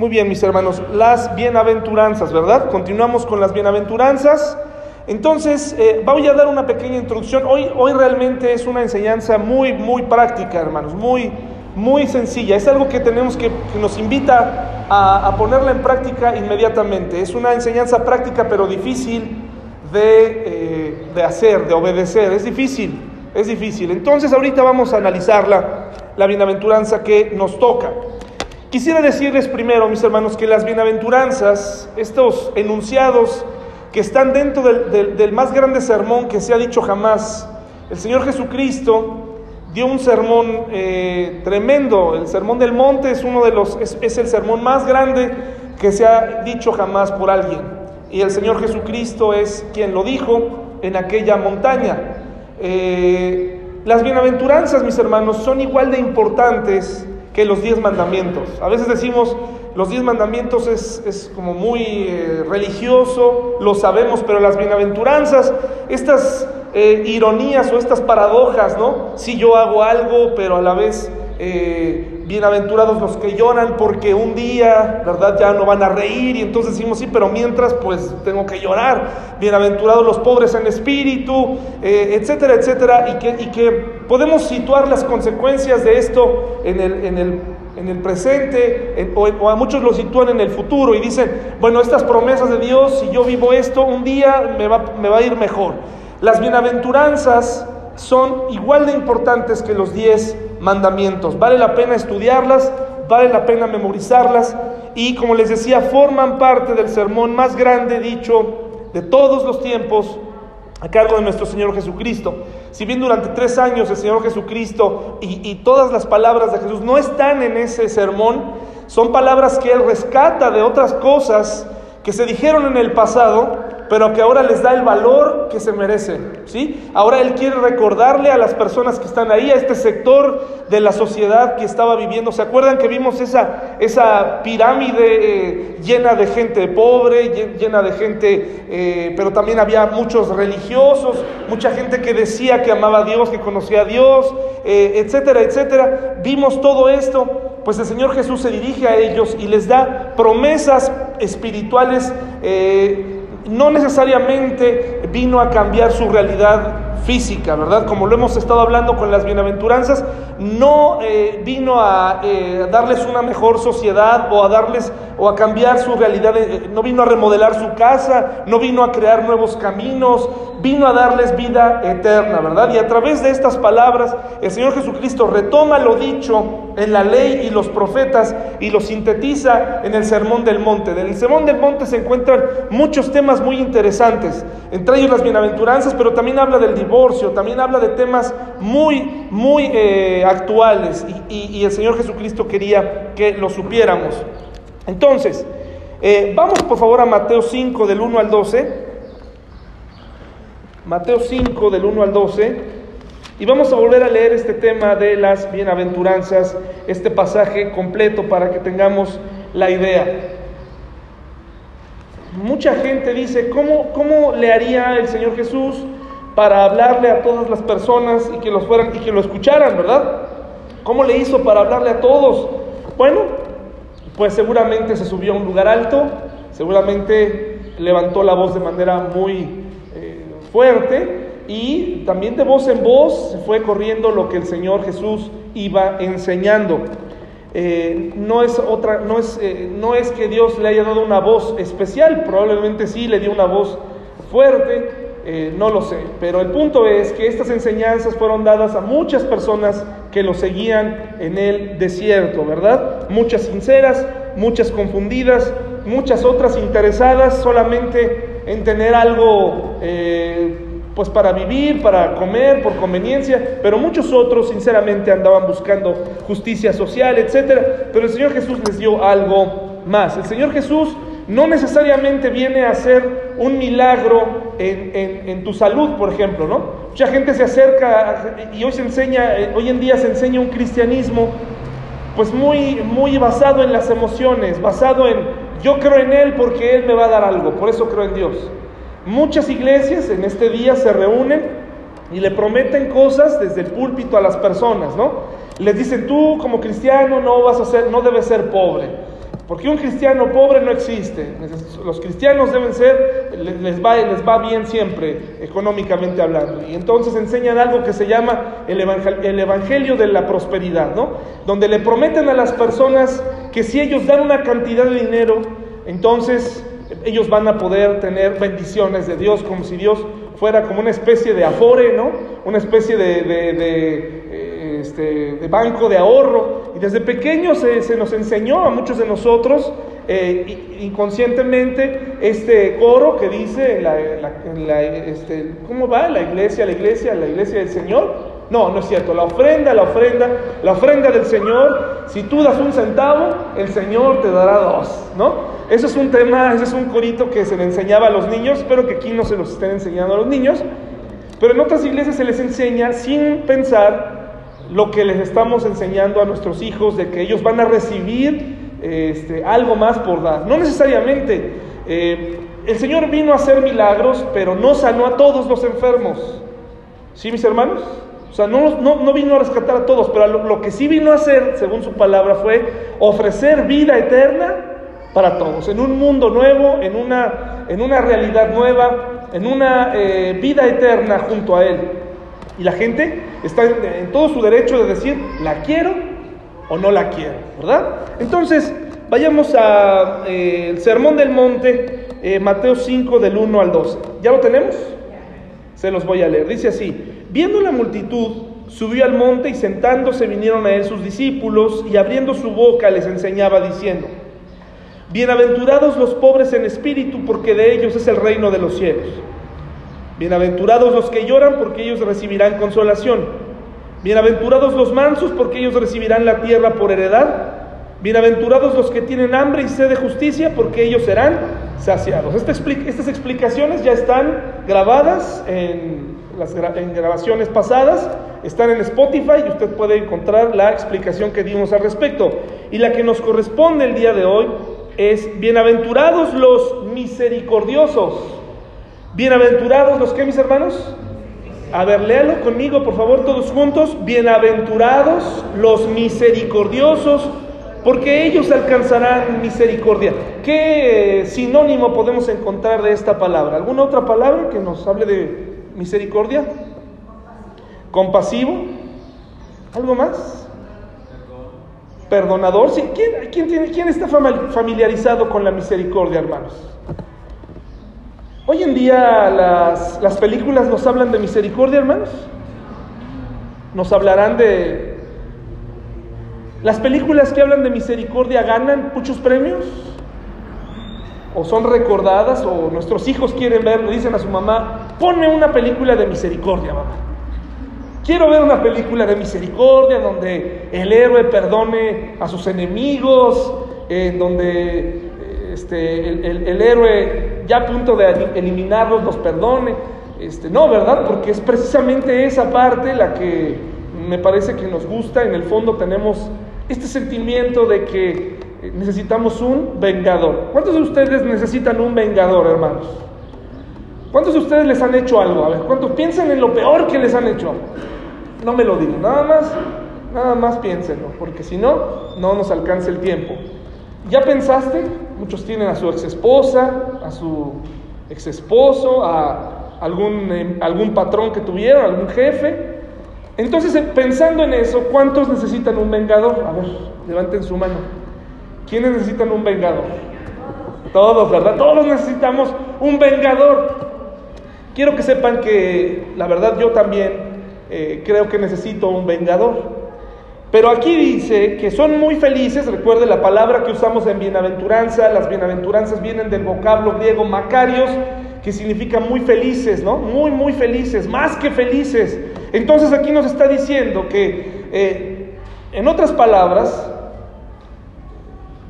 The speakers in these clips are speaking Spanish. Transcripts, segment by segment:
Muy bien, mis hermanos, las bienaventuranzas, ¿verdad? Continuamos con las bienaventuranzas. Entonces, eh, voy a dar una pequeña introducción. Hoy, hoy realmente es una enseñanza muy, muy práctica, hermanos, muy, muy sencilla. Es algo que tenemos que, que nos invita a, ponerla en práctica inmediatamente. Es una enseñanza práctica, pero difícil de, eh, de hacer, de obedecer. Es difícil, es difícil. Entonces, ahorita vamos a analizarla, la bienaventuranza que nos toca. Quisiera decirles primero, mis hermanos, que las bienaventuranzas, estos enunciados que están dentro del, más grande sermón que se ha dicho jamás, el Señor Jesucristo dio un sermón eh, tremendo. El sermón del monte es uno de los, es, es, el sermón más grande que se ha dicho jamás por alguien. Y el Señor Jesucristo es quien lo dijo en aquella montaña. Eh, las bienaventuranzas, mis hermanos, son igual de importantes que los diez mandamientos. A veces decimos, los diez mandamientos es, es como muy eh, religioso, lo sabemos, pero las bienaventuranzas, estas eh, ironías o estas paradojas, ¿no? Si yo hago algo, pero a la vez eh, bienaventurados los que lloran porque un día, ¿verdad? Ya no van a reír y entonces decimos, sí, pero mientras pues tengo que llorar. Bienaventurados los pobres en espíritu, eh, etcétera, etcétera, y que, podemos situar las consecuencias de esto en el, en el, en el presente, en, o, o, a muchos lo sitúan en el futuro y dicen, bueno, estas promesas de Dios, si yo vivo esto, un día me va, me va a ir mejor. Las bienaventuranzas son igual de importantes que los diez mandamientos. Vale la pena estudiarlas, vale la pena memorizarlas y como les decía, forman parte del sermón más grande dicho de todos los tiempos a cargo de nuestro Señor Jesucristo. Si bien durante tres años el Señor Jesucristo y, y, todas las palabras de Jesús no están en ese sermón, son palabras que Él rescata de otras cosas que se dijeron en el pasado, pero que ahora les da el valor que se merecen, ¿sí? Ahora él quiere recordarle a las personas que están ahí, a este sector de la sociedad que estaba viviendo. ¿Se acuerdan que vimos esa, esa pirámide eh, llena de gente pobre, llena de gente, eh, pero también había muchos religiosos, mucha gente que decía que amaba a Dios, que conocía a Dios, eh, etcétera, etcétera? Vimos todo esto, pues el Señor Jesús se dirige a ellos y les da promesas espirituales no necesariamente vino a cambiar su realidad física, ¿verdad? Como lo hemos estado hablando con las bienaventuranzas, no eh, vino a eh, darles una mejor sociedad o a darles o a cambiar su realidad, eh, no vino a remodelar su casa, no vino a crear nuevos caminos, vino a darles vida eterna, ¿verdad? Y a través de estas palabras, el Señor Jesucristo retoma lo dicho en la ley y los profetas y lo sintetiza en el Sermón del Monte. En el Sermón del Monte se encuentran muchos temas muy interesantes, entre ellos las bienaventuranzas, pero también habla del divorcio, también habla de temas muy, muy eh, actuales y, el Señor Jesucristo quería que lo supiéramos. Entonces, eh, vamos por favor a Mateo 5 del 1 al 12. Mateo 5 del 1 al 12. Y vamos a volver a leer este tema de las bienaventuranzas, este pasaje completo para que tengamos la idea. Mucha gente dice, ¿cómo, ¿cómo le haría el Señor Jesús para hablarle a todas las personas y que, los fueran, y que lo escucharan, verdad? ¿Cómo le hizo para hablarle a todos? Bueno, pues seguramente se subió a un lugar alto, seguramente levantó la voz de manera muy eh, fuerte y también de voz en voz se fue corriendo lo que el Señor Jesús iba enseñando. Eh, no, es otra, no, es, eh, no es que Dios le haya dado una voz especial, probablemente sí le dio una voz fuerte, eh, no lo sé, pero el punto es que estas enseñanzas fueron dadas a muchas personas que lo seguían en el desierto, ¿verdad? Muchas sinceras, muchas confundidas, muchas otras interesadas solamente en tener algo, eh, pues para vivir, para comer, por conveniencia, pero muchos otros sinceramente andaban buscando justicia social, etc. Pero el Señor Jesús les dio algo más. El Señor Jesús no necesariamente viene a hacer un milagro en, en, en, tu salud, por ejemplo, ¿no? Mucha gente se acerca y hoy se enseña, hoy en día se enseña un cristianismo pues muy, muy basado en las emociones, basado en yo creo en Él porque Él me va a dar algo, por eso creo en Dios. Muchas iglesias en este día se reúnen y le prometen cosas desde el púlpito a las personas, ¿no? Les dicen, tú como cristiano no vas a ser, no debes ser pobre Porque un cristiano pobre no existe. Los cristianos deben ser, les va, les va bien siempre, económicamente hablando. Y entonces enseñan algo que se llama el evangelio, el evangelio de la prosperidad, ¿no? Donde le prometen a las personas que si ellos dan una cantidad de dinero, entonces ellos van a poder tener bendiciones de Dios, como si Dios fuera como una especie de afore, ¿no? Una especie de, eh, este, de banco de ahorro. Desde pequeños se, nos enseñó a muchos de nosotros eh, inconscientemente este coro que dice, la, este, ¿cómo va? La iglesia, la iglesia, la iglesia del Señor. No, no es cierto. La ofrenda, la ofrenda, la ofrenda del Señor, si tú das un centavo, el Señor te dará dos, ¿no? Eso es un tema, ese es un corito que se le enseñaba a los niños, espero que aquí no se los estén enseñando a los niños, pero en otras iglesias se les enseña sin pensar lo que les estamos enseñando a nuestros hijos, de que ellos van a recibir este, algo más por dar. No necesariamente. Eh, el Señor vino a hacer milagros, pero no sanó a todos los enfermos. ¿Sí, mis hermanos? O sea, no, no, vino a rescatar a todos, pero lo, lo, que sí vino a hacer, según su palabra, fue ofrecer vida eterna para todos, en un mundo nuevo, en una, en una realidad nueva, en una eh, vida eterna junto a Él. Y la gente está en, todo su derecho de decir, la quiero o no la quiero, ¿verdad? Entonces, vayamos al eh, Sermón del Monte, eh, Mateo 5 del 1 al 12. ¿Ya lo tenemos? Se los voy a leer. Dice así, viendo la multitud, subió al monte y sentándose vinieron a él sus discípulos y abriendo su boca les enseñaba diciendo, Bienaventurados los pobres en espíritu, porque de ellos es el reino de los cielos. Bienaventurados los que lloran, porque ellos recibirán consolación. Bienaventurados los mansos, porque ellos recibirán la tierra por heredad. Bienaventurados los que tienen hambre y sed de justicia, porque ellos serán saciados. estas explicaciones ya están grabadas en las en grabaciones pasadas, están en Spotify y usted puede encontrar la explicación que dimos al respecto. Y la que nos corresponde el día de hoy es bienaventurados los misericordiosos. Bienaventurados los que, mis hermanos? A ver, léalo conmigo, por favor, todos juntos. Bienaventurados los misericordiosos, porque ellos alcanzarán misericordia. ¿Qué sinónimo podemos encontrar de esta palabra? ¿Alguna otra palabra que nos hable de misericordia? Compasivo. ¿Algo más? perdonador. ¿Quién, quién, ¿Quién está familiarizado con la misericordia, hermanos? Hoy en día las, las películas nos hablan de misericordia, hermanos. Nos hablarán de... ¿Las películas que hablan de misericordia ganan muchos premios? ¿O son recordadas? ¿O nuestros hijos quieren verlo? Dicen a su mamá, ponme una película de misericordia, mamá. Quiero ver una película de misericordia donde el héroe perdone a sus enemigos, en donde este, el, héroe ya a punto de eliminarlos los perdone. Este, no, ¿verdad? Porque es precisamente esa parte la que me parece que nos gusta. En el fondo tenemos este sentimiento de que necesitamos un vengador. ¿Cuántos de ustedes necesitan un vengador, hermanos? ¿Cuántos de ustedes les han hecho algo? A ver, ¿cuántos piensan en lo peor que les han hecho? No me lo digan, nada más, nada más piénsenlo, porque si no, no nos alcanza el tiempo. ¿Ya pensaste? Muchos tienen a su ex esposa, a su ex esposo, a algún, em, algún patrón que tuvieron, algún jefe. Entonces, eh, pensando en eso, ¿cuántos necesitan un vengador? A ver, levanten su mano. ¿Quiénes necesitan un vengador? Todos, ¿verdad? Todos necesitamos un vengador. Quiero que sepan que la verdad yo también eh, creo que necesito un vengador. Pero aquí dice que son muy felices, recuerde la palabra que usamos en bienaventuranza, las bienaventuranzas vienen del vocablo griego macarios, que significa muy felices, ¿no? Muy, muy felices, más que felices. Entonces aquí nos está diciendo que, eh, en otras palabras,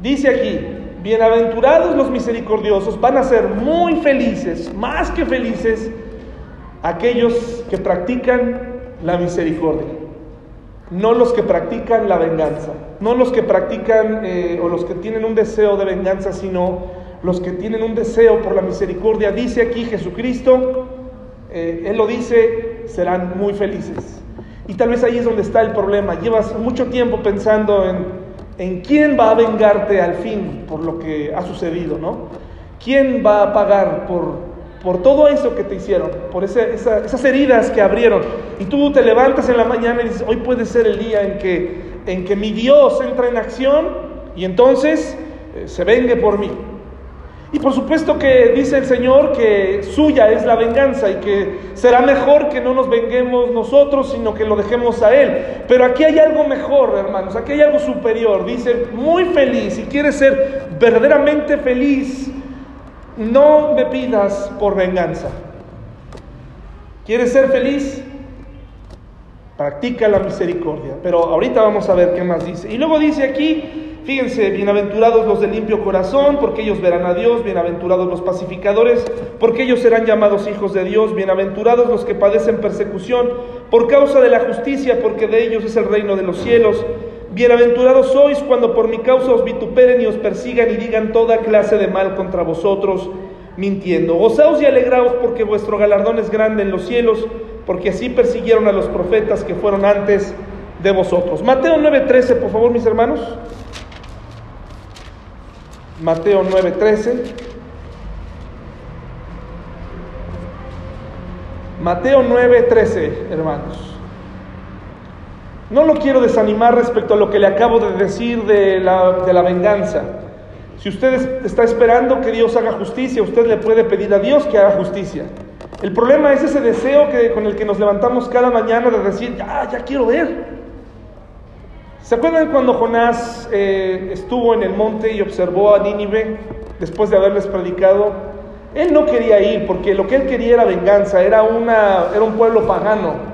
dice aquí, Bienaventurados los misericordiosos van a ser muy felices, más que felices, aquellos que practican la misericordia. No los que practican la venganza, no los que practican eh, o los que tienen un deseo de venganza, sino los que tienen un deseo por la misericordia. Dice aquí Jesucristo, eh, Él lo dice, serán muy felices. Y tal vez ahí es donde está el problema. Llevas mucho tiempo pensando en en quién va a vengarte al fin por lo que ha sucedido, ¿no? ¿Quién va a pagar por, por todo eso que te hicieron, por esas heridas que abrieron? Y tú te levantas en la mañana y dices, hoy puede ser el día en que, en que mi Dios entra en acción y entonces eh, se vengue por mí. Y por supuesto que dice el Señor que suya es la venganza y que será mejor que no nos venguemos nosotros, sino que lo dejemos a Él. Pero aquí hay algo mejor, hermanos, aquí hay algo superior. Dice, muy feliz, si quieres ser verdaderamente feliz, no me pidas por venganza. ¿Quieres ser feliz? Practica la misericordia. Pero ahorita vamos a ver qué más dice. Y luego dice aquí, Fíjense, bienaventurados los de limpio corazón, porque ellos verán a Dios, bienaventurados los pacificadores, porque ellos serán llamados hijos de Dios, bienaventurados los que padecen persecución por causa de la justicia, porque de ellos es el reino de los cielos. Bienaventurados sois cuando por mi causa os vituperen y os persigan y digan toda clase de mal contra vosotros, mintiendo. Gozaos y alegraos porque vuestro galardón es grande en los cielos, porque así persiguieron a los profetas que fueron antes de vosotros. Mateo 9:13, por favor, mis hermanos. Mateo 9:13. Mateo 9:13, hermanos. No lo quiero desanimar respecto a lo que le acabo de decir de la, de la venganza. Si usted está esperando que Dios haga justicia, usted le puede pedir a Dios que haga justicia. El problema es ese deseo que, con el que nos levantamos cada mañana de decir, ya, ya quiero ver. ¿Se acuerdan cuando Jonás eh, estuvo en el monte y observó a Nínive después de haberles predicado? Él no quería ir porque lo que él quería era venganza, era, una, era un pueblo pagano.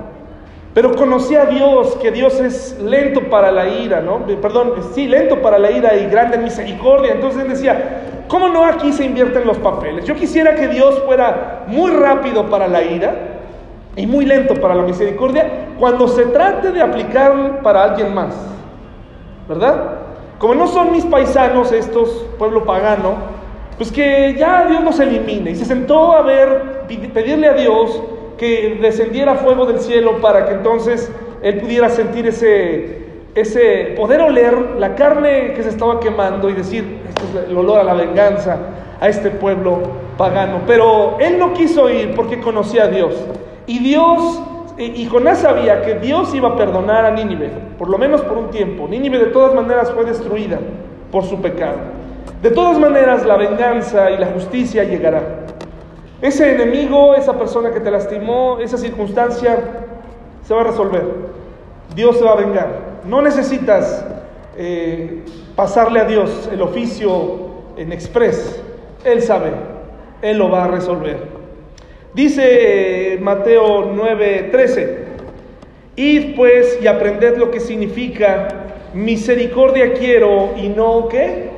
Pero conocía a Dios, que Dios es lento para la ira, ¿no? Perdón, sí, lento para la ira y grande en misericordia. Entonces él decía, ¿cómo no aquí se invierten los papeles? Yo quisiera que Dios fuera muy rápido para la ira y muy lento para la misericordia cuando se trate de aplicar para alguien más. ¿verdad? Como no son mis paisanos estos, pueblo pagano, pues que ya Dios los elimine. Y se sentó a ver, pedirle a Dios que descendiera fuego del cielo para que entonces él pudiera sentir ese, ese, poder oler la carne que se estaba quemando y decir, esto es el olor a la venganza a este pueblo pagano. Pero él no quiso ir porque conocía a Dios. Y Dios y Jonás sabía que Dios iba a perdonar a Nínive, por lo menos por un tiempo. Nínive de todas maneras fue destruida por su pecado. De todas maneras la venganza y la justicia llegará. Ese enemigo, esa persona que te lastimó, esa circunstancia, se va a resolver. Dios se va a vengar. No necesitas eh, pasarle a Dios el oficio en express. Él sabe, Él lo va a resolver. Dice Mateo 9:13, id pues y aprended lo que significa misericordia quiero y no qué?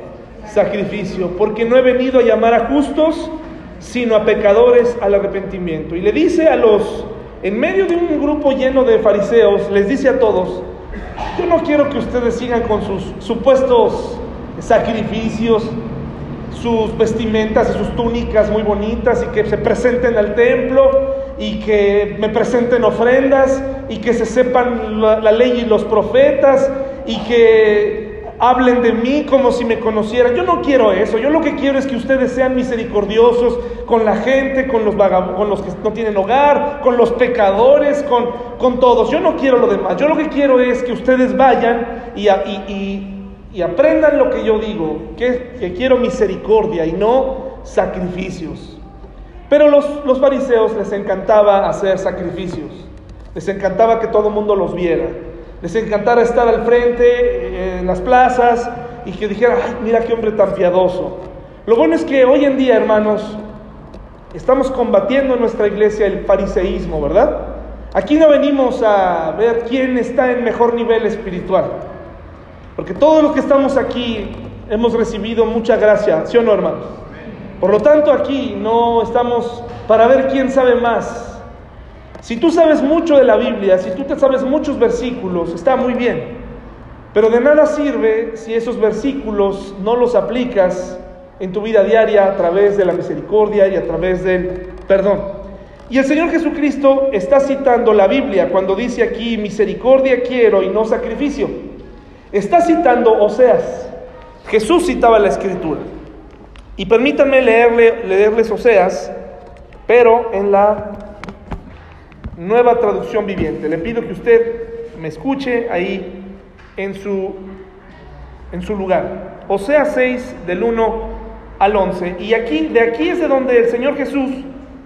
Sacrificio, porque no he venido a llamar a justos, sino a pecadores al arrepentimiento. Y le dice a los, en medio de un grupo lleno de fariseos, les dice a todos, yo no quiero que ustedes sigan con sus supuestos sacrificios, sus vestimentas y sus túnicas muy bonitas y que se presenten al templo y que me presenten ofrendas y que se sepan la, ley y los profetas y que hablen de mí como si me conocieran. Yo no quiero eso. Yo lo que quiero es que ustedes sean misericordiosos con la gente, con los, con los que no tienen hogar, con los pecadores, con, con todos. Yo no quiero lo demás. Yo lo que quiero es que ustedes vayan y, y y aprendan lo que yo digo, que, quiero misericordia y no sacrificios. Pero los, los fariseos les encantaba hacer sacrificios, les encantaba que todo el mundo los viera, les encantaba estar al frente eh, en las plazas y que dijeran, ay, mira qué hombre tan piadoso. Lo bueno es que hoy en día, hermanos, estamos combatiendo en nuestra iglesia el fariseísmo, ¿verdad? Aquí no venimos a ver quién está en mejor nivel espiritual. Porque todos los que estamos aquí hemos recibido mucha gracia, ¿sí o no, hermanos? Por lo tanto, aquí no estamos para ver quién sabe más. Si tú sabes mucho de la Biblia, si tú te sabes muchos versículos, está muy bien. Pero de nada sirve si esos versículos no los aplicas en tu vida diaria a través de la misericordia y a través del perdón. Y el Señor Jesucristo está citando la Biblia cuando dice aquí, misericordia quiero y no sacrificio. Está citando Oseas. Jesús citaba la escritura. Y permítanme leerle, leerles Oseas, pero en la nueva traducción viviente. Le pido que usted me escuche ahí en su, en su lugar. Oseas 6 del 1 al 11. Y aquí, de aquí es de donde el Señor Jesús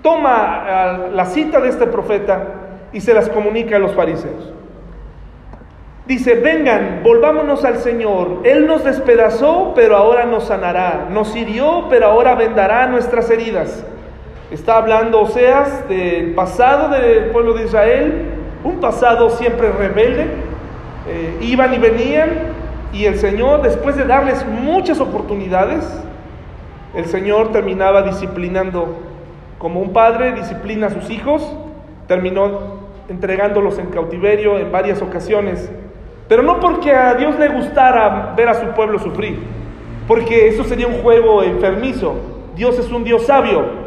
toma la cita de este profeta y se las comunica a los fariseos. Dice, vengan, volvámonos al Señor. Él nos despedazó, pero ahora nos sanará. Nos hirió, pero ahora vendará nuestras heridas. Está hablando Oseas del pasado del pueblo de Israel, un pasado siempre rebelde. Eh, iban y venían y el Señor, después de darles muchas oportunidades, el Señor terminaba disciplinando como un padre disciplina a sus hijos, terminó entregándolos en cautiverio en varias ocasiones pero no porque a Dios le gustara ver a su pueblo sufrir, porque eso sería un juego enfermizo. Dios es un Dios sabio.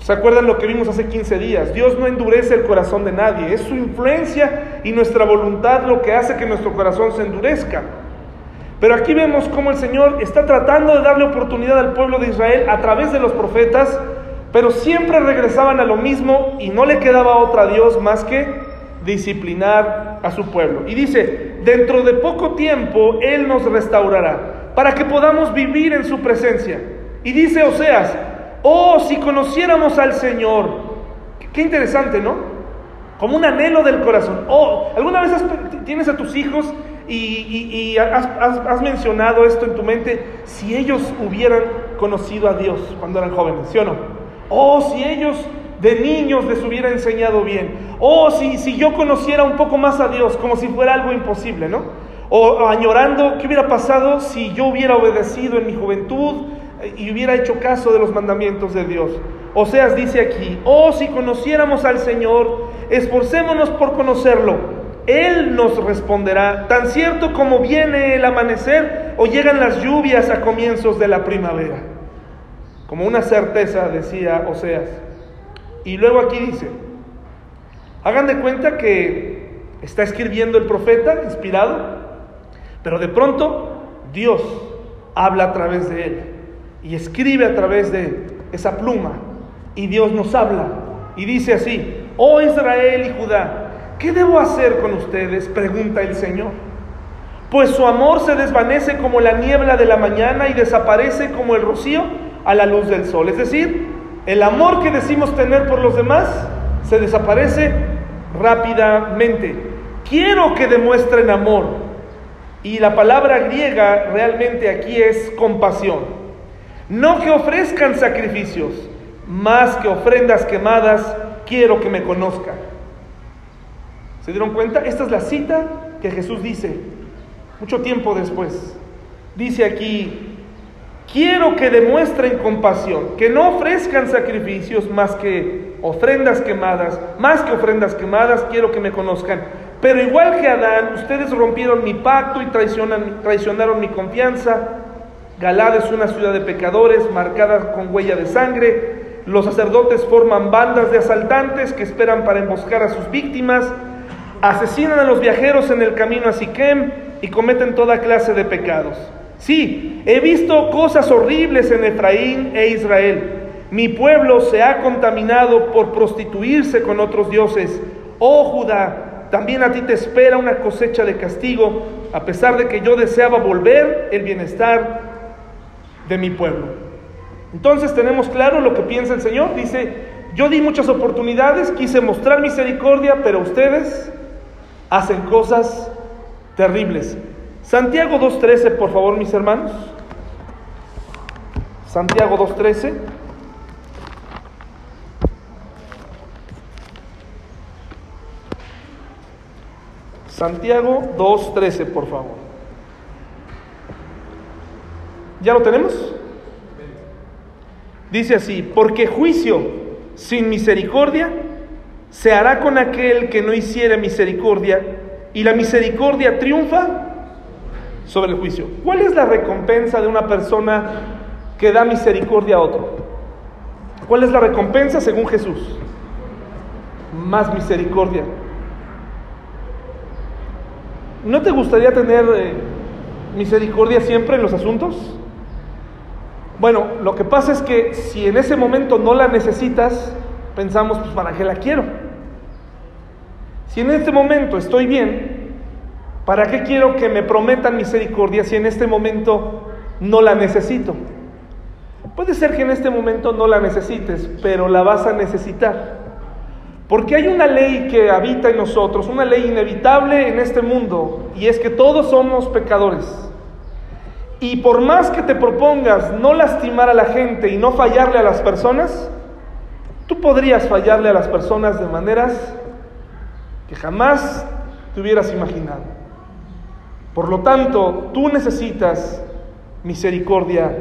¿Se acuerdan lo que vimos hace 15 días? Dios no endurece el corazón de nadie, es su influencia y nuestra voluntad lo que hace que nuestro corazón se endurezca. Pero aquí vemos cómo el Señor está tratando de darle oportunidad al pueblo de Israel a través de los profetas, pero siempre regresaban a lo mismo y no le quedaba otra Dios más que disciplinar a su pueblo. Y dice, dentro de poco tiempo Él nos restaurará para que podamos vivir en su presencia. Y dice Oseas, oh, si conociéramos al Señor, qué interesante, ¿no? Como un anhelo del corazón. Oh, ¿alguna vez tienes a tus hijos y, has, mencionado esto en tu mente? Si ellos hubieran conocido a Dios cuando eran jóvenes, ¿sí o no? Oh, si ellos de niños les hubiera enseñado bien. O si, si yo conociera un poco más a Dios, como si fuera algo imposible, ¿no? O añorando, ¿qué hubiera pasado si yo hubiera obedecido en mi juventud y hubiera hecho caso de los mandamientos de Dios? O sea, dice aquí, oh, si conociéramos al Señor, esforcémonos por conocerlo. Él nos responderá, tan cierto como viene el amanecer o llegan las lluvias a comienzos de la primavera. Como una certeza, decía Oseas. Y luego aquí dice, hagan de cuenta que está escribiendo el profeta, inspirado, pero de pronto Dios habla a través de él y escribe a través de esa pluma y Dios nos habla y dice así, oh Israel y Judá, ¿qué debo hacer con ustedes? pregunta el Señor. Pues su amor se desvanece como la niebla de la mañana y desaparece como el rocío a la luz del sol. Es decir, el amor que decimos tener por los demás se desaparece rápidamente. Quiero que demuestren amor. Y la palabra griega realmente aquí es compasión. No que ofrezcan sacrificios, más que ofrendas quemadas, quiero que me conozcan. ¿Se dieron cuenta? Esta es la cita que Jesús dice mucho tiempo después. Dice aquí, Quiero que demuestren compasión, que no ofrezcan sacrificios más que ofrendas quemadas, más que ofrendas quemadas, quiero que me conozcan. Pero igual que Adán, ustedes rompieron mi pacto y traicionaron mi confianza. Galad es una ciudad de pecadores marcada con huella de sangre. Los sacerdotes forman bandas de asaltantes que esperan para emboscar a sus víctimas. Asesinan a los viajeros en el camino a Siquem y cometen toda clase de pecados. Sí, he visto cosas horribles en Efraín e Israel. Mi pueblo se ha contaminado por prostituirse con otros dioses. Oh Judá, también a ti te espera una cosecha de castigo, a pesar de que yo deseaba volver el bienestar de mi pueblo. Entonces tenemos claro lo que piensa el Señor. Dice, yo di muchas oportunidades, quise mostrar misericordia, pero ustedes hacen cosas terribles. Santiago 2.13, por favor, mis hermanos. Santiago 2.13. Santiago 2.13, por favor. ¿Ya lo tenemos? Dice así, porque juicio sin misericordia se hará con aquel que no hiciera misericordia, y la misericordia triunfa sobre el juicio. ¿Cuál es la recompensa de una persona que da misericordia a otro? ¿Cuál es la recompensa según Jesús? Más misericordia. ¿No te gustaría tener eh, misericordia siempre en los asuntos? Bueno, lo que pasa es que si en ese momento no la necesitas, pensamos, pues ¿para qué la quiero? Si en este momento estoy bien, ¿para qué quiero que me prometan misericordia si en este momento no la necesito? Puede ser que en este momento no la necesites, pero la vas a necesitar. Porque hay una ley que habita en nosotros, una ley inevitable en este mundo, y es que todos somos pecadores. Y por más que te propongas no lastimar a la gente y no fallarle a las personas, tú podrías fallarle a las personas de maneras que jamás te hubieras imaginado. Por lo tanto, tú necesitas misericordia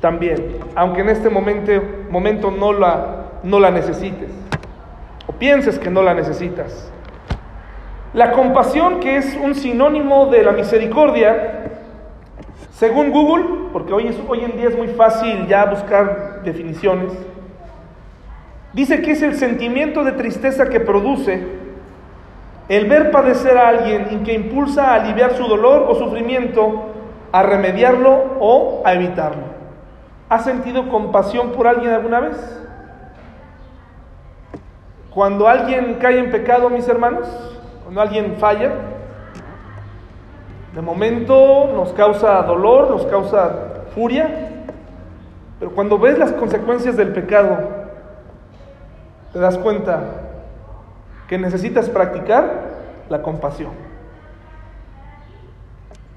también, aunque en este momento, momento no, la, no la necesites o pienses que no la necesitas. La compasión, que es un sinónimo de la misericordia, según Google, porque hoy, en día es muy fácil ya buscar definiciones, dice que es el sentimiento de tristeza que produce el ver padecer a alguien y que impulsa a aliviar su dolor o sufrimiento, a remediarlo o a evitarlo. ¿Has sentido compasión por alguien alguna vez? Cuando alguien cae en pecado, mis hermanos, cuando alguien falla, de momento nos causa dolor, nos causa furia, pero cuando ves las consecuencias del pecado, te das cuenta que necesitas practicar la compasión.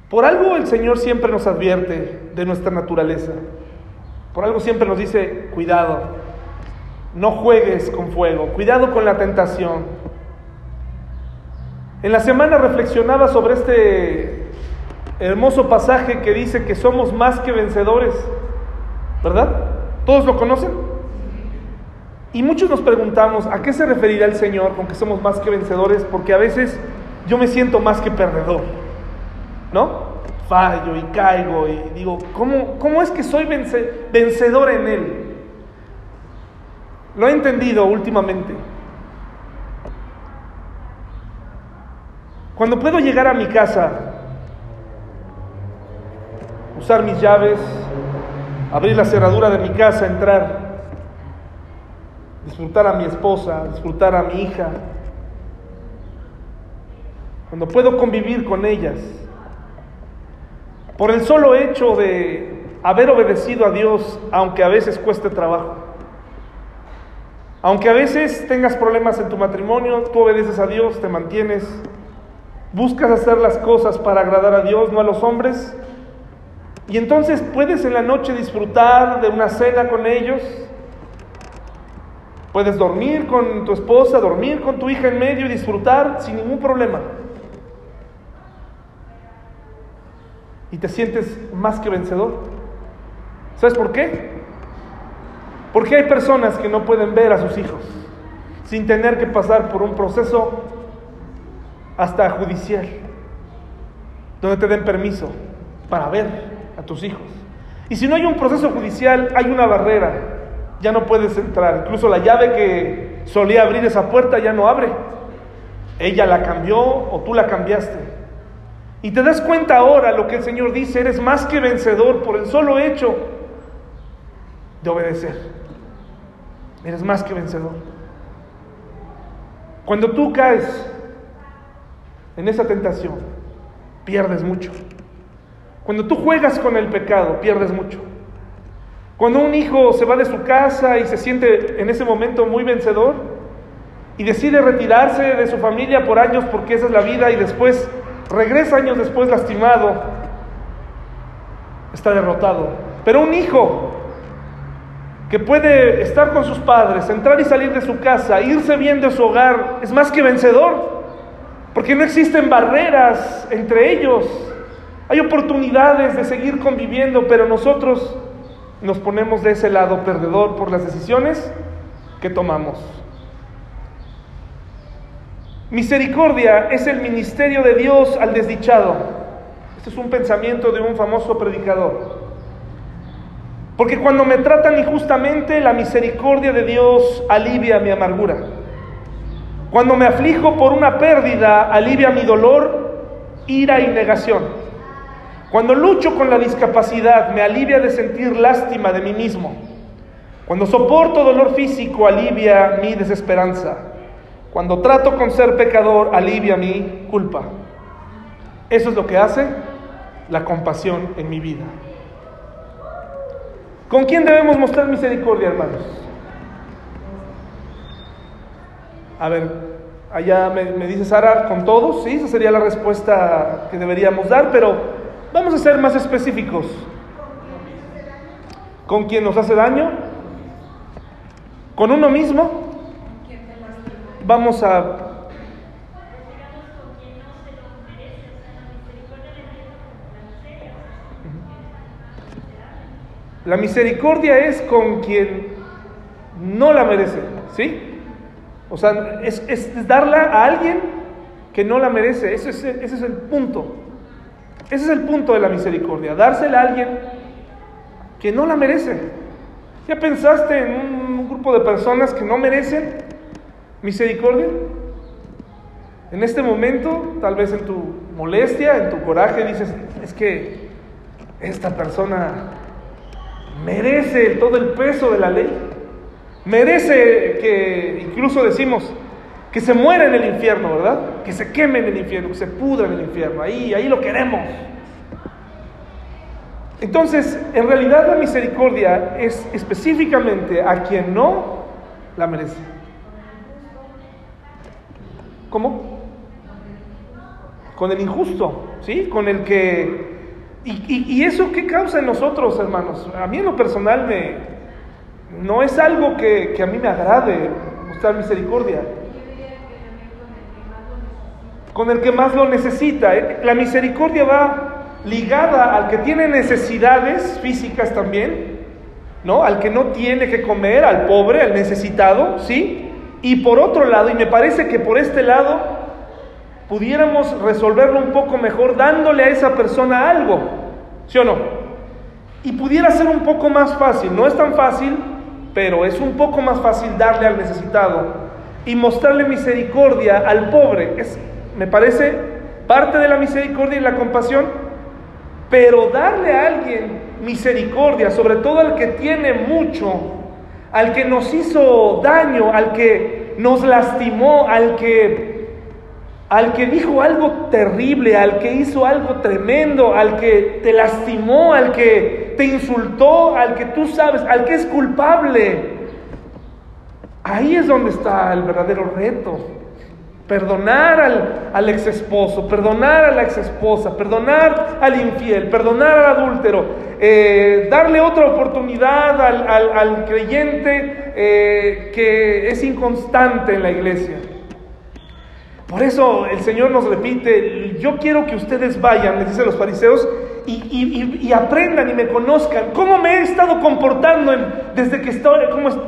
Por algo el Señor siempre nos advierte de nuestra naturaleza. Por algo siempre nos dice, cuidado, no juegues con fuego, cuidado con la tentación. En la semana reflexionaba sobre este hermoso pasaje que dice que somos más que vencedores, ¿verdad? ¿Todos lo conocen? Y muchos nos preguntamos, ¿a qué se referirá el Señor con que somos más que vencedores? Porque a veces yo me siento más que perdedor, ¿no? Fallo y caigo y digo, ¿cómo, cómo es que soy vencedor en Él? Lo he entendido últimamente. Cuando puedo llegar a mi casa, usar mis llaves, abrir la cerradura de mi casa, entrar, disfrutar a mi esposa, disfrutar a mi hija, cuando puedo convivir con ellas, por el solo hecho de haber obedecido a Dios, aunque a veces cueste trabajo. Aunque a veces tengas problemas en tu matrimonio, tú obedeces a Dios, te mantienes, buscas hacer las cosas para agradar a Dios, no a los hombres. Y entonces puedes en la noche disfrutar de una cena con ellos. Puedes dormir con tu esposa, dormir con tu hija en medio y disfrutar sin ningún problema. Y te sientes más que vencedor. ¿Sabes por qué? Porque hay personas que no pueden ver a sus hijos sin tener que pasar por un proceso hasta judicial, donde te den permiso para ver a tus hijos. Y si no hay un proceso judicial, hay una barrera, ya no puedes entrar. Incluso la llave que solía abrir esa puerta ya no abre. Ella la cambió o tú la cambiaste. Y te das cuenta ahora lo que el Señor dice, eres más que vencedor por el solo hecho de obedecer. Eres más que vencedor. Cuando tú caes en esa tentación, pierdes mucho. Cuando tú juegas con el pecado, pierdes mucho. Cuando un hijo se va de su casa y se siente en ese momento muy vencedor y decide retirarse de su familia por años porque esa es la vida y después regresa años después lastimado, está derrotado. Pero un hijo que puede estar con sus padres, entrar y salir de su casa, irse bien de su hogar, es más que vencedor, porque no existen barreras entre ellos. Hay oportunidades de seguir conviviendo, pero nosotros nos ponemos de ese lado perdedor por las decisiones que tomamos. Misericordia es el ministerio de Dios al desdichado. Este es un pensamiento de un famoso predicador. Porque cuando me tratan injustamente, la misericordia de Dios alivia mi amargura. Cuando me aflijo por una pérdida, alivia mi dolor ira y negación. Cuando lucho con la discapacidad, me alivia de sentir lástima de mí mismo. Cuando soporto dolor físico, alivia mi desesperanza. Cuando trato con ser pecador, alivia mi culpa. Eso es lo que hace la compasión en mi vida. ¿Con quién debemos mostrar misericordia, hermanos? A ver, allá me, dice Sara, con todos, sí, esa sería la respuesta que deberíamos dar, pero vamos a ser más específicos. ¿Con quién nos hace daño? ¿Con uno mismo? Vamos a La misericordia es con quien no la merece, ¿sí? O sea, es, darla a alguien que no la merece. Ese es, ese es el punto. Ese es el punto de la misericordia, dársela a alguien que no la merece. ¿Ya pensaste en un grupo de personas que no merecen misericordia? En este momento, tal vez en tu molestia, en tu coraje, dices, es que esta persona merece todo el peso de la ley, merece que, incluso decimos, que se muera en el infierno, ¿verdad? Que se queme en el infierno, que se pudra en el infierno, ahí, ahí lo queremos. Entonces, en realidad la misericordia es específicamente a quien no la merece. ¿Cómo? Con el injusto, ¿sí? Con el que ¿Y, eso qué causa en nosotros, hermanos? A mí en lo personal me, no es algo que, a mí me agrade mostrar misericordia. Con el que más lo necesita. ¿eh? La misericordia va ligada al que tiene necesidades físicas también, ¿no? Al que no tiene que comer, al pobre, al necesitado, ¿sí? Y por otro lado, y me parece que por este lado pudiéramos resolverlo un poco mejor dándole a esa persona algo, ¿sí o no? Y pudiera ser un poco más fácil, no es tan fácil, pero es un poco más fácil darle al necesitado y mostrarle misericordia al pobre. Es, me parece parte de la misericordia y la compasión, pero darle a alguien misericordia, sobre todo al que tiene mucho, al que nos hizo daño, al que nos lastimó, al que al que dijo algo terrible, al que hizo algo tremendo, al que te lastimó, al que te insultó, al que tú sabes, al que es culpable. Ahí es donde está el verdadero reto. Perdonar al, ex esposo, perdonar a la ex esposa, perdonar al infiel, perdonar al adúltero, eh, darle otra oportunidad al, creyente eh, que es inconstante en la iglesia. Por eso el Señor nos repite, yo quiero que ustedes vayan, les dicen los fariseos, y, aprendan y me conozcan cómo me he estado comportando desde, que está,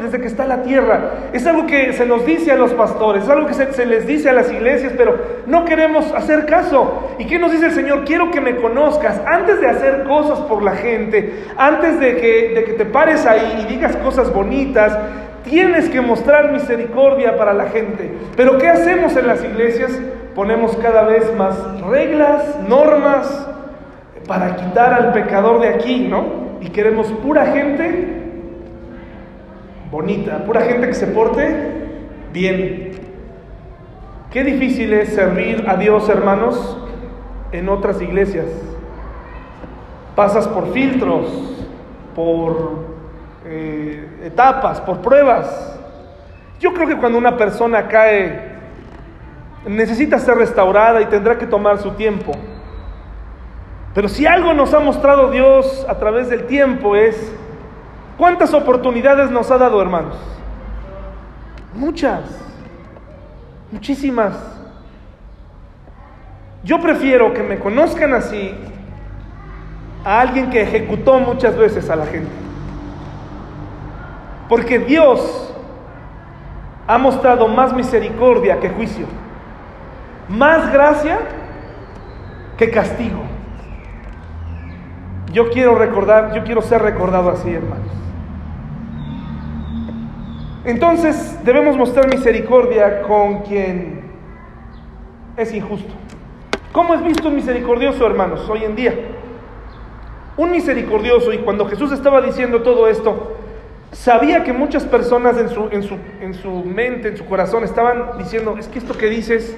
desde que está la tierra. Es algo que se nos dice a los pastores, es algo que se, les dice a las iglesias, pero no queremos hacer caso. ¿Y qué nos dice el Señor? Quiero que me conozcas antes de hacer cosas por la gente, antes de que, de que te pares ahí y digas cosas bonitas, Tienes que mostrar misericordia para la gente. Pero ¿qué hacemos en las iglesias? Ponemos cada vez más reglas, normas para quitar al pecador de aquí, ¿no? Y queremos pura gente bonita, pura gente que se porte bien. Qué difícil es servir a Dios, hermanos, en otras iglesias. Pasas por filtros, por eh, etapas, por pruebas. Yo creo que cuando una persona cae, necesita ser restaurada y tendrá que tomar su tiempo. Pero si algo nos ha mostrado Dios a través del tiempo es cuántas oportunidades nos ha dado, hermanos. Muchas, muchísimas. Yo prefiero que me conozcan así a alguien que ejecutó muchas veces a la gente. Porque Dios ha mostrado más misericordia que juicio, más gracia que castigo. Yo quiero recordar, yo quiero ser recordado así, hermanos. Entonces debemos mostrar misericordia con quien es injusto. ¿Cómo es visto un misericordioso, hermanos, hoy en día? Un misericordioso, y cuando Jesús estaba diciendo todo esto, sabía que muchas personas en su, en su, en su mente, en su corazón, estaban diciendo, es que esto que dices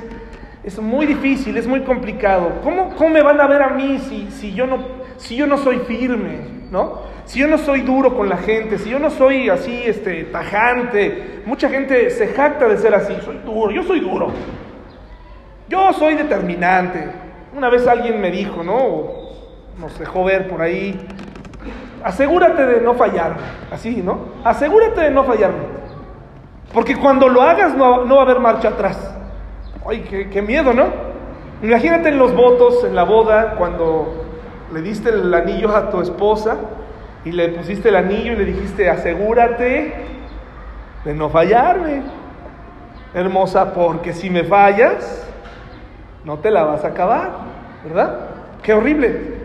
es muy difícil, es muy complicado. ¿Cómo, cómo me van a ver a mí si, si, yo no, si yo no soy firme? ¿no? Si yo no soy duro con la gente, si yo no soy así este, tajante, mucha gente se jacta de ser así, soy duro, yo soy duro. Yo soy determinante. Una vez alguien me dijo, ¿no? Nos dejó ver por ahí, asegúrate de no fallarme, así, ¿no? Asegúrate de no fallarme. Porque cuando lo hagas no, no va a haber marcha atrás. Ay, qué, miedo, ¿no? Imagínate en los votos, en la boda, cuando le diste el anillo a tu esposa y le pusiste el anillo y le dijiste, asegúrate de no fallarme, hermosa, porque si me fallas, no te la vas a acabar, ¿verdad? Qué horrible.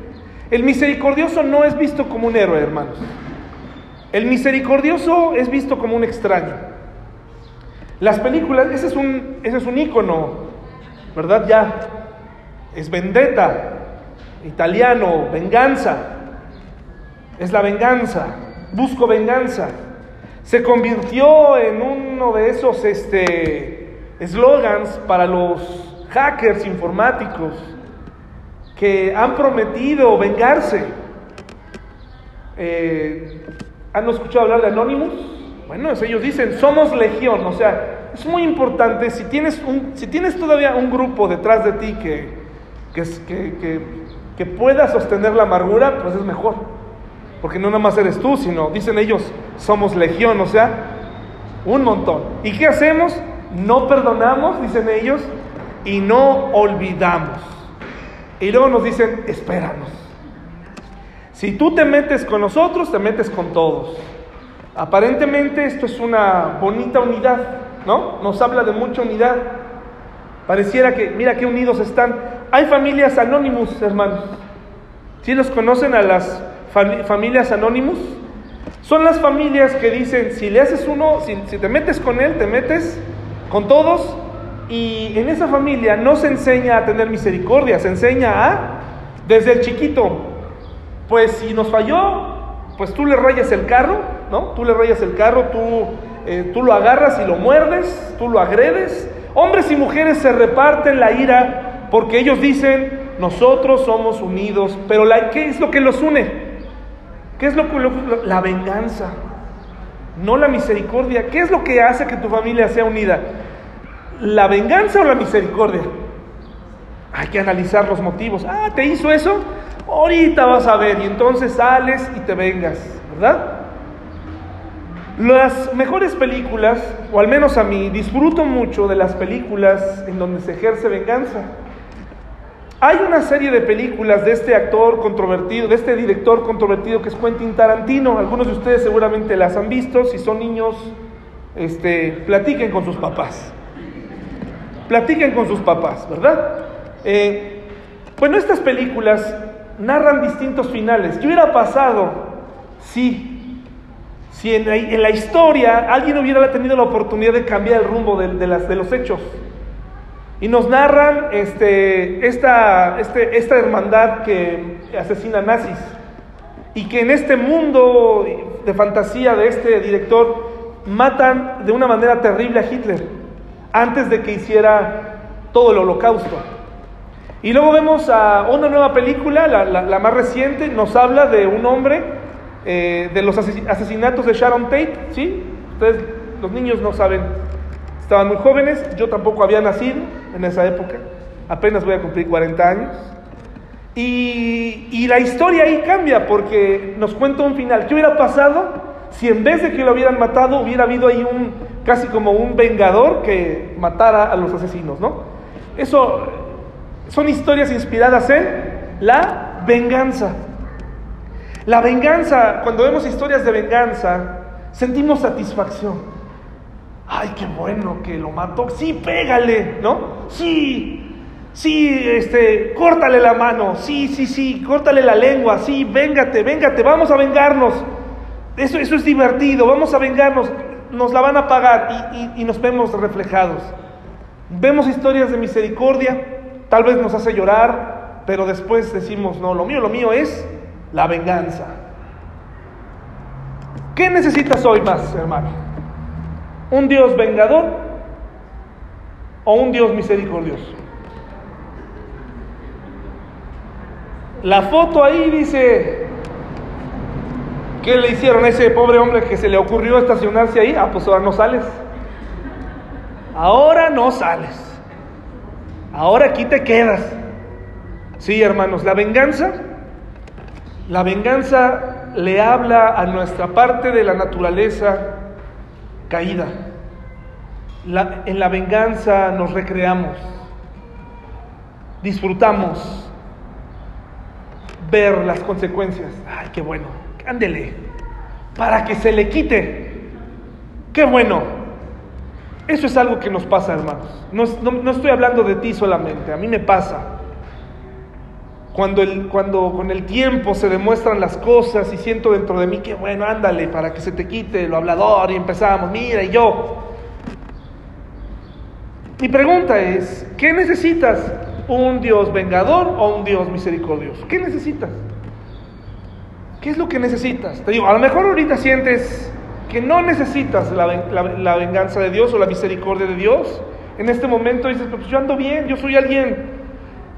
El misericordioso no es visto como un héroe, hermanos. El misericordioso es visto como un extraño. Las películas, ese es un, ese es un ¿verdad? Ya, es vendetta, italiano, venganza, es la venganza, busco venganza. Se convirtió en uno de esos este, para los hackers informáticos que han prometido vengarse. Eh, ¿Han escuchado hablar de Anonymous? Bueno, ellos dicen, somos legión, o sea, es muy importante, si tienes, un, si tienes todavía un grupo detrás de ti que, que, que, pueda sostener la amargura, pues es mejor, porque no nada más eres tú, sino, dicen ellos, somos legión, o sea, un montón. ¿Y qué hacemos? No perdonamos, dicen ellos, y no olvidamos. Y luego nos dicen, espéranos. Si tú te metes con nosotros, te metes con todos. Aparentemente esto es una bonita unidad, ¿no? Nos habla de mucha unidad. Pareciera que, mira qué unidos están. Hay familias anónimos, hermanos. ¿Sí los conocen a las familias anónimos? Son las familias que dicen, si le haces uno, si, te metes con él, te metes con todos. Y en esa familia no se enseña a tener misericordia, se enseña a, desde el chiquito, pues si nos falló, pues tú le rayas el carro, ¿no? Tú le rayas el carro, tú, eh, tú lo agarras y lo muerdes, tú lo agredes. Hombres y mujeres se reparten la ira porque ellos dicen, nosotros somos unidos, pero la, ¿qué es lo que los une? ¿Qué es lo que la venganza? No la misericordia. ¿Qué es lo que hace que tu familia sea unida? ¿La venganza o la misericordia? Hay que analizar los motivos. Ah, ¿te hizo eso? Ahorita vas a ver y entonces sales y te vengas, ¿verdad? Las mejores películas, o al menos a mí, disfruto mucho de las películas en donde se ejerce venganza. Hay una serie de películas de este actor controvertido, de este director controvertido que es Quentin Tarantino. Algunos de ustedes seguramente las han visto. Si son niños, este, platiquen con sus papás. Platiquen con sus papás, ¿verdad? Eh, bueno, estas películas narran distintos finales. ¿Qué hubiera pasado si, si en, la, historia alguien hubiera tenido la oportunidad de cambiar el rumbo de, las, de los hechos? Y nos narran este, esta, este, esta hermandad que asesina nazis. Y que en este mundo de fantasía de este director matan de una manera terrible a Hitler antes de que hiciera todo el holocausto. Y luego vemos a una nueva película, la, más reciente, nos habla de un hombre, eh, de los asesinatos de Sharon Tate, ¿sí? Ustedes, los niños no saben, estaban muy jóvenes, yo tampoco había nacido en esa época, apenas voy a cumplir 40 años. Y, la historia ahí cambia porque nos cuenta un final. ¿Qué hubiera pasado si en vez de que lo hubieran matado hubiera habido ahí un casi como un vengador que matara a los asesinos, ¿no? Eso son historias inspiradas en la venganza. La venganza, cuando vemos historias de venganza, sentimos satisfacción. Ay, qué bueno que lo mató. Sí, pégale, ¿no? Sí, sí, este, córtale la mano. Sí, sí, sí, córtale la lengua. Sí, véngate, véngate, vamos a vengarnos. Eso, eso es divertido, vamos a vengarnos. Nos la van a pagar y, y nos vemos reflejados. Vemos historias de misericordia, tal vez nos hace llorar, pero después decimos, no, lo mío, lo mío es la venganza. ¿Qué necesitas hoy más, hermano? ¿Un Dios vengador o un Dios misericordioso? La foto ahí dice, ¿qué le hicieron a ese pobre hombre que se le ocurrió estacionarse ahí? Ah, pues ahora no sales. Ahora no sales. Ahora aquí te quedas. Sí, hermanos, la venganza, la venganza le habla a nuestra parte de la naturaleza caída. en la venganza nos recreamos, disfrutamos, ver las consecuencias. Ay, qué bueno, ándele, para que se le quite. Qué bueno. Eso es algo que nos pasa, hermanos. No, no, estoy hablando de ti solamente, a mí me pasa. Cuando, el, cuando con el tiempo se demuestran las cosas y siento dentro de mí que bueno, ándale, para que se te quite lo hablador y empezamos, mira, y yo. Mi pregunta es, ¿qué necesitas un Dios vengador o un Dios misericordioso? ¿Qué necesitas? ¿Qué es lo que necesitas? Te digo, a lo mejor ahorita sientes que no necesitas la, venganza de Dios o la misericordia de Dios. En este momento dices, pues yo ando bien, yo soy alguien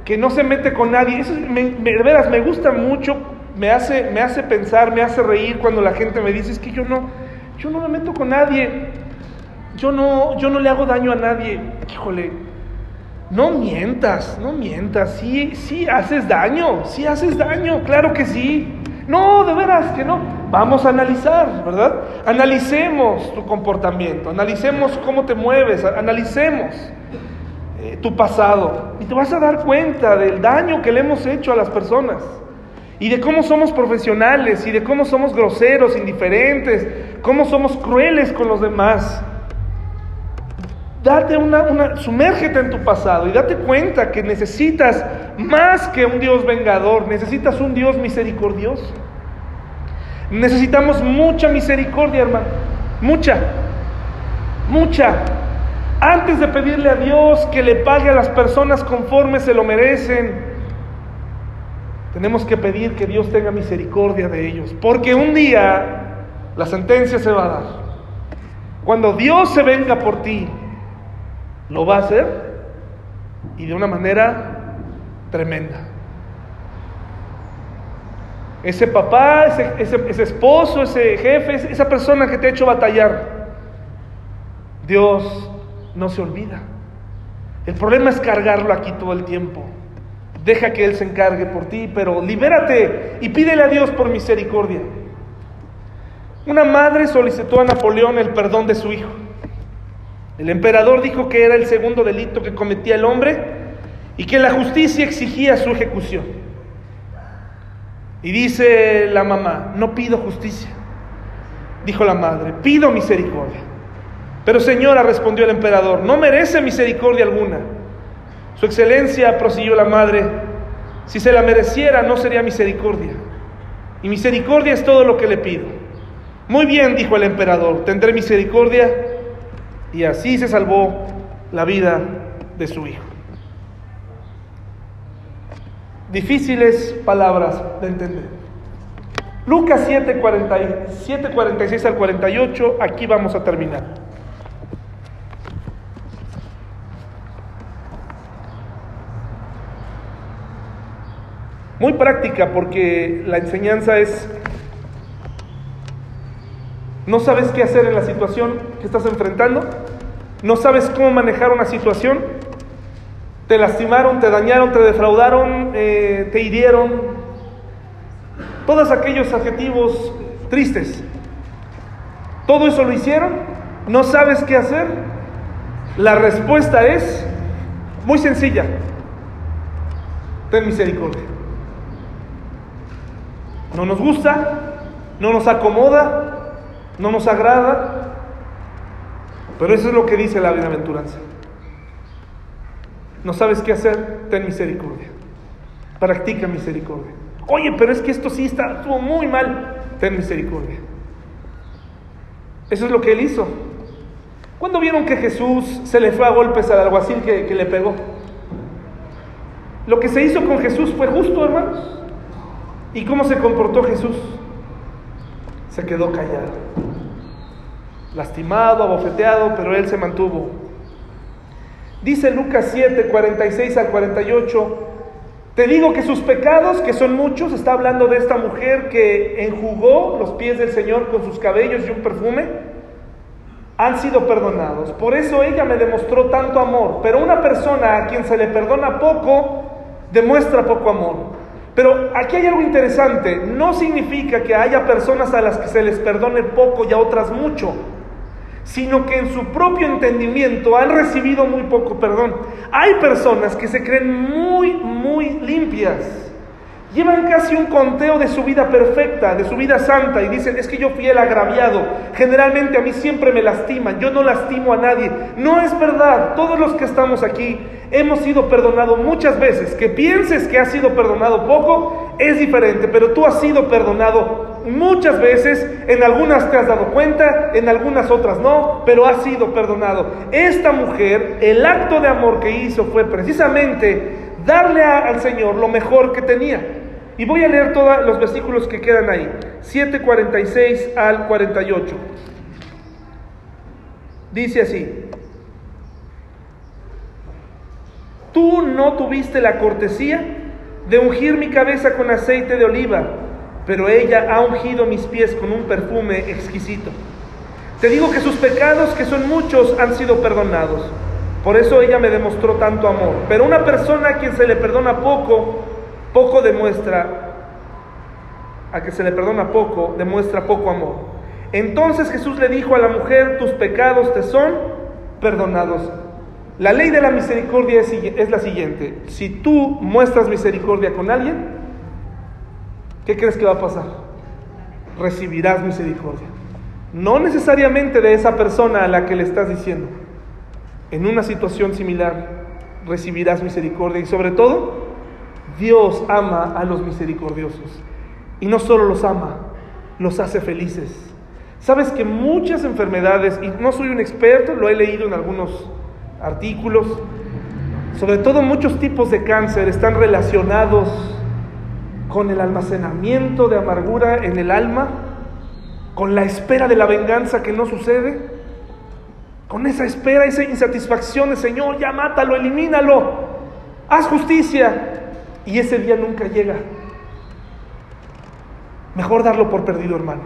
que no se mete con nadie. Eso me, de veras me gusta mucho, me hace, me hace pensar, me hace reír cuando la gente me dice, es que yo no, yo no me meto con nadie, yo no, yo no le hago daño a nadie. Híjole, no mientas, no mientas, sí, sí haces daño, sí haces daño, claro que sí. No, de veras que no. Vamos a analizar, ¿verdad? Analicemos tu comportamiento, analicemos cómo te mueves, analicemos eh, tu pasado y te vas a dar cuenta del daño que le hemos hecho a las personas y de cómo somos profesionales y de cómo somos groseros, indiferentes, cómo somos crueles con los demás. Date una, una, sumérgete en tu pasado y date cuenta que necesitas más que un Dios vengador, necesitas un Dios misericordioso. Necesitamos mucha misericordia, hermano, mucha, mucha. Antes de pedirle a Dios que le pague a las personas conforme se lo merecen, tenemos que pedir que Dios tenga misericordia de ellos, porque un día la sentencia se va a dar. Cuando Dios se venga por ti, lo va a hacer y de una manera tremenda. Ese papá, ese, esposo, ese jefe, esa persona que te ha hecho batallar, Dios no se olvida. El problema es cargarlo aquí todo el tiempo. Deja que Él se encargue por ti, pero libérate y pídele a Dios por misericordia. Una madre solicitó a Napoleón el perdón de su hijo. El emperador dijo que era el segundo delito que cometía el hombre y que la justicia exigía su ejecución. Y dice la mamá, no pido justicia. Dijo la madre, pido misericordia. Pero señora, respondió el emperador, no merece misericordia alguna. Su excelencia, prosiguió la madre, si se la mereciera no sería misericordia. Y misericordia es todo lo que le pido. Muy bien, dijo el emperador, tendré misericordia y así se salvó la vida de su hijo. Difíciles palabras de entender. Lucas 7, 46 al 48, aquí vamos a terminar. Muy práctica porque la enseñanza es no sabes qué hacer en la situación que estás enfrentando, no sabes cómo manejar una situación, te lastimaron, te dañaron, te defraudaron, eh, te hirieron, todos aquellos adjetivos tristes. Todo eso lo hicieron, no sabes qué hacer. La respuesta es muy sencilla. Ten misericordia. No nos gusta, no nos acomoda, no nos agrada, pero eso es lo que dice la bienaventuranza. No sabes qué hacer, ten misericordia. Practica misericordia. Oye, pero es que esto sí está, estuvo muy mal, ten misericordia. Eso es lo que él hizo. ¿Cuándo vieron que Jesús se le fue a golpes al alguacil que, que le pegó? Lo que se hizo con Jesús fue justo, hermanos. ¿Y cómo se comportó Jesús? Se quedó callado. Lastimado, abofeteado, pero él se mantuvo. Dice Lucas 7, 46 al 48. Te digo que sus pecados, que son muchos, está hablando de esta mujer que enjugó los pies del Señor con sus cabellos y un perfume, han sido perdonados. Por eso ella me demostró tanto amor. Pero una persona a quien se le perdona poco, demuestra poco amor. Pero aquí hay algo interesante. No significa que haya personas a las que se les perdone poco y a otras mucho sino que en su propio entendimiento han recibido muy poco perdón. Hay personas que se creen muy, muy limpias. Llevan casi un conteo de su vida perfecta, de su vida santa, y dicen, es que yo fui el agraviado. Generalmente a mí siempre me lastiman, yo no lastimo a nadie. No es verdad, todos los que estamos aquí hemos sido perdonados muchas veces. Que pienses que has sido perdonado poco es diferente, pero tú has sido perdonado muchas veces, en algunas te has dado cuenta, en algunas otras no, pero has sido perdonado. Esta mujer, el acto de amor que hizo fue precisamente darle al Señor lo mejor que tenía. Y voy a leer todos los versículos que quedan ahí, 7:46 al 48. Dice así, tú no tuviste la cortesía de ungir mi cabeza con aceite de oliva, pero ella ha ungido mis pies con un perfume exquisito. Te digo que sus pecados, que son muchos, han sido perdonados. Por eso ella me demostró tanto amor. Pero una persona a quien se le perdona poco, poco demuestra, a que se le perdona poco, demuestra poco amor. Entonces Jesús le dijo a la mujer, tus pecados te son perdonados. La ley de la misericordia es, la siguiente. Si tú muestras misericordia con alguien, ¿qué crees que va a pasar? Recibirás misericordia. No necesariamente de esa persona a la que le estás diciendo. En una situación similar recibirás misericordia y sobre todo Dios ama a los misericordiosos. Y no solo los ama, los hace felices. Sabes que muchas enfermedades, y no soy un experto, lo he leído en algunos artículos, sobre todo muchos tipos de cáncer están relacionados con el almacenamiento de amargura en el alma, con la espera de la venganza que no sucede, con esa espera, esa insatisfacción de Señor, ya mátalo, elimínalo, haz justicia y ese día nunca llega. Mejor darlo por perdido, hermano.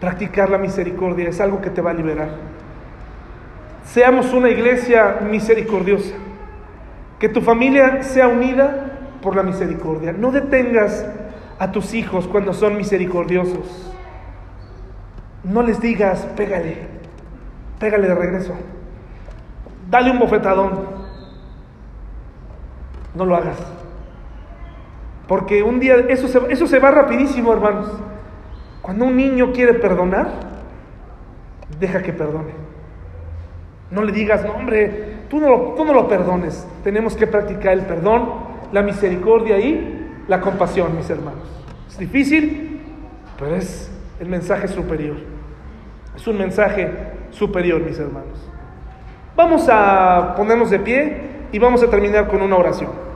Practicar la misericordia es algo que te va a liberar. Seamos una iglesia misericordiosa. Que tu familia sea unida por la misericordia. No detengas a tus hijos cuando son misericordiosos. No les digas, pégale, pégale de regreso. Dale un bofetadón. No lo hagas. Porque un día eso se, eso se va rapidísimo, hermanos. Cuando un niño quiere perdonar, deja que perdone. No le digas, no, hombre, tú no, tú no lo perdones. Tenemos que practicar el perdón, la misericordia y la compasión, mis hermanos. Es difícil, pero es el mensaje superior. Es un mensaje superior, mis hermanos. Vamos a ponernos de pie y vamos a terminar con una oración.